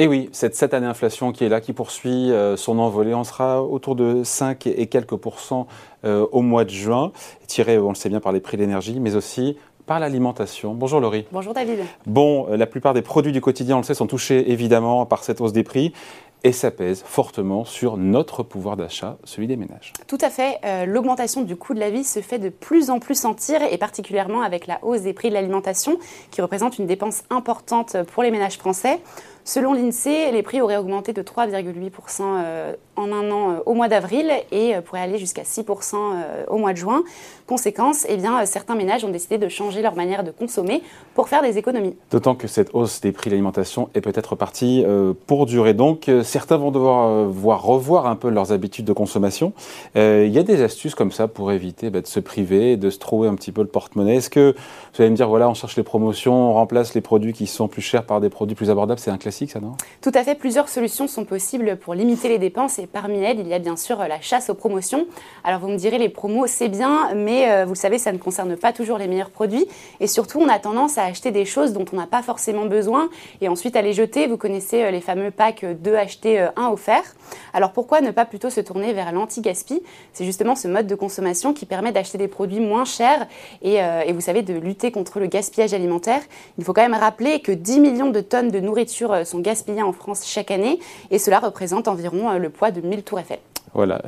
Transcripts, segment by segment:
Et oui, cette, cette année inflation qui est là, qui poursuit euh, son envolée, on sera autour de 5 et quelques pourcents euh, au mois de juin, tiré, on le sait bien, par les prix de l'énergie, mais aussi par l'alimentation. Bonjour Laurie. Bonjour David. Bon, euh, la plupart des produits du quotidien, on le sait, sont touchés évidemment par cette hausse des prix et ça pèse fortement sur notre pouvoir d'achat, celui des ménages. Tout à fait. Euh, l'augmentation du coût de la vie se fait de plus en plus sentir, et particulièrement avec la hausse des prix de l'alimentation, qui représente une dépense importante pour les ménages français. Selon l'INSEE, les prix auraient augmenté de 3,8% euh, en un an euh, au mois d'avril et pourraient aller jusqu'à 6% au mois de juin. Conséquence, eh bien, certains ménages ont décidé de changer leur manière de consommer pour faire des économies. D'autant que cette hausse des prix de l'alimentation est peut-être partie pour durer. Donc, certains vont devoir euh, voir revoir un peu leurs habitudes de consommation. Euh, il y a des astuces comme ça pour éviter bah, de se priver, de se trouver un petit peu le porte-monnaie. Est-ce que vous allez me dire, voilà, on cherche les promotions, on remplace les produits qui sont plus chers par des produits plus abordables C'est un classique, ça, non? Tout à fait. Plusieurs solutions sont possibles pour limiter les dépenses et parmi elles, il y a bien sûr la chasse aux promotions. Alors, vous me direz, les promos, c'est bien, mais euh, vous le savez, ça ne concerne pas toujours les meilleurs produits. Et surtout, on a tendance à acheter des choses dont on n'a pas forcément besoin et ensuite à les jeter. Vous connaissez les fameux packs 2 achetés euh, un offert. Alors pourquoi ne pas plutôt se tourner vers l'anti-gaspi? C'est justement ce mode de consommation qui permet d'acheter des produits moins chers et, euh, et, vous savez, de lutter contre le gaspillage alimentaire. Il faut quand même rappeler que 10 millions de tonnes de nourriture euh, sont gaspillées en France chaque année et cela représente environ le poids de 1000 tours Eiffel. Voilà,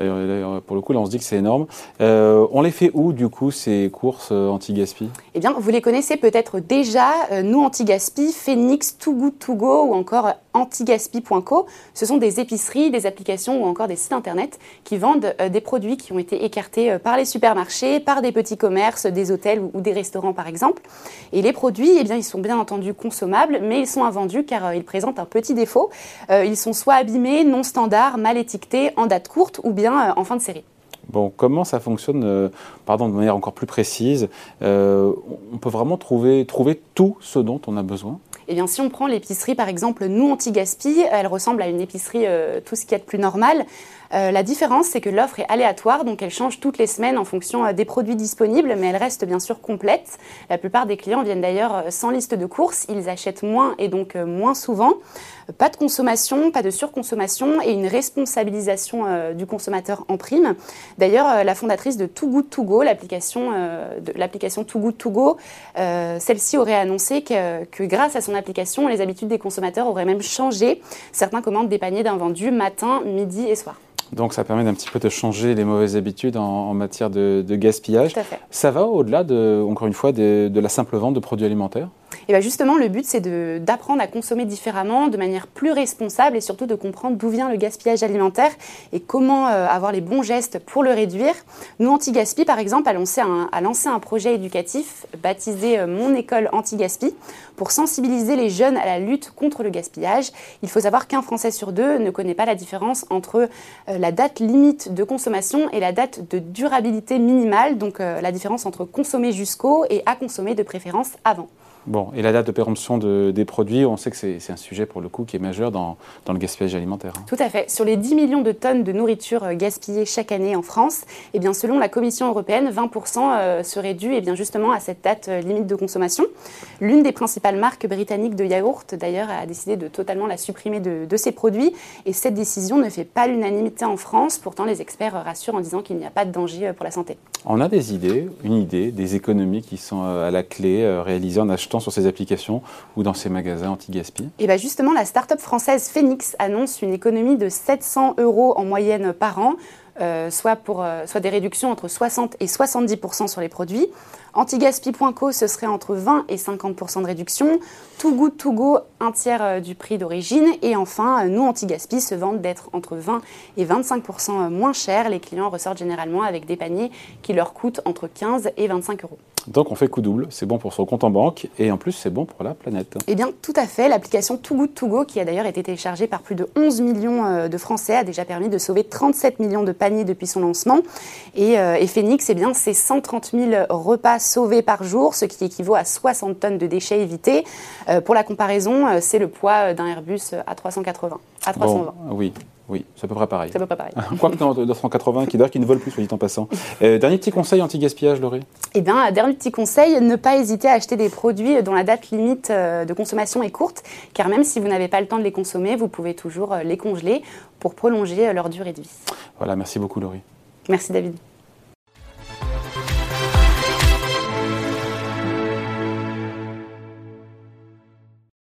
pour le coup, on se dit que c'est énorme. Euh, on les fait où, du coup, ces courses euh, anti-gaspi? Eh bien, vous les connaissez peut-être déjà. Euh, nous, anti-gaspi, Phoenix, Too Good To Go ou encore antigaspi.co. Ce sont des épiceries, des applications ou encore des sites internet qui vendent des produits qui ont été écartés par les supermarchés, par des petits commerces, des hôtels ou des restaurants, par exemple. Et les produits, eh bien, ils sont bien entendu consommables, mais ils sont invendus car ils présentent un petit défaut. ils sont soit abîmés, non standards, mal étiquetés, en date courte ou bien euh, en fin de série. Bon, comment ça fonctionne, euh, pardon, de manière encore plus précise euh, On peut vraiment trouver, trouver tout ce dont on a besoin? Eh bien, si on prend l'épicerie, par exemple, nous anti-gaspi, elle ressemble à une épicerie tout ce qui est de plus normal. Euh, la différence, c'est que l'offre est aléatoire, donc elle change toutes les semaines en fonction euh, des produits disponibles, mais elle reste bien sûr complète. La plupart des clients viennent d'ailleurs euh, sans liste de courses, ils achètent moins et donc moins souvent. Pas de consommation, pas de surconsommation et une responsabilisation du consommateur en prime. D'ailleurs, la fondatrice de Too Good To Go, l'application l'application Too Good To Go, celle-ci aurait annoncé que, que, grâce à son application, les habitudes des consommateurs auraient même changé. Certains commandent des paniers d'invendus matin, midi et soir. Donc ça permet d'un petit peu de changer les mauvaises habitudes en, matière de, gaspillage. Ça va au-delà, de, encore une fois, de, la simple vente de produits alimentaires? Et bien justement, le but, c'est d'apprendre à consommer différemment, de manière plus responsable et surtout de comprendre d'où vient le gaspillage alimentaire et comment euh, avoir les bons gestes pour le réduire. Nous, Anti-Gaspi, par exemple, a lancé, un, projet éducatif baptisé euh, Mon école Anti-Gaspi pour sensibiliser les jeunes à la lutte contre le gaspillage. Il faut savoir qu'un Français sur deux ne connaît pas la différence entre euh, la date limite de consommation et la date de durabilité minimale, donc la différence entre consommer jusqu'au et à consommer de préférence avant. Bon, et la date de péremption des produits, on sait que c'est un sujet pour le coup qui est majeur dans, le gaspillage alimentaire. Hein. Tout à fait. Sur les 10 millions de tonnes de nourriture euh, gaspillées chaque année en France, eh bien, selon la Commission européenne, 20% euh, seraient dus eh bien, justement à cette date euh, limite de consommation. L'une des principales marques britanniques de yaourt, d'ailleurs, a décidé de totalement la supprimer de, de ses produits. Et cette décision ne fait pas l'unanimité en France. Pourtant, les experts rassurent en disant qu'il n'y a pas de danger pour la santé. On a des idées, une idée, des économies qui sont à la clé réalisées en achetant sur ces applications ou dans ces magasins anti-gaspi Et bien justement, la start-up française Phoenix annonce une économie de 700 euros en moyenne par an, euh, soit, pour, euh, soit des réductions entre 60 et 70% sur les produits. Antigaspi.co, ce serait entre 20 et 50% de réduction. Too Good To Go, un tiers euh, du prix d'origine. Et enfin, nous, Antigaspi, se vendent d'être entre 20 et 25% moins chers. Les clients ressortent généralement avec des paniers qui leur coûtent entre 15 et 25 euros. Donc on fait coup double, c'est bon pour son compte en banque et en plus c'est bon pour la planète. Eh bien tout à fait, l'application Too Good To Go qui a d'ailleurs été téléchargée par plus de 11 millions euh, de Français a déjà permis de sauver 37 millions de paniers depuis son lancement. Et, euh, Phoenix, eh bien c'est 130 000 repas sauvés par jour, ce qui équivaut à 60 tonnes de déchets évités. Euh, pour la comparaison, c'est le poids d'un Airbus A380. A320. oui, Oui, c'est à peu près pareil. C'est à peu près pareil. Quoique dans 280 qui, qui ne volent plus, soit dit en passant. Euh, dernier petit conseil anti-gaspillage, Laurie? Eh bien, dernier petit conseil, ne pas hésiter à acheter des produits dont la date limite euh, de consommation est courte, car même si vous n'avez pas le temps de les consommer, vous pouvez toujours euh, les congeler pour prolonger leur durée de vie. Voilà, merci beaucoup, Laurie. Merci, David.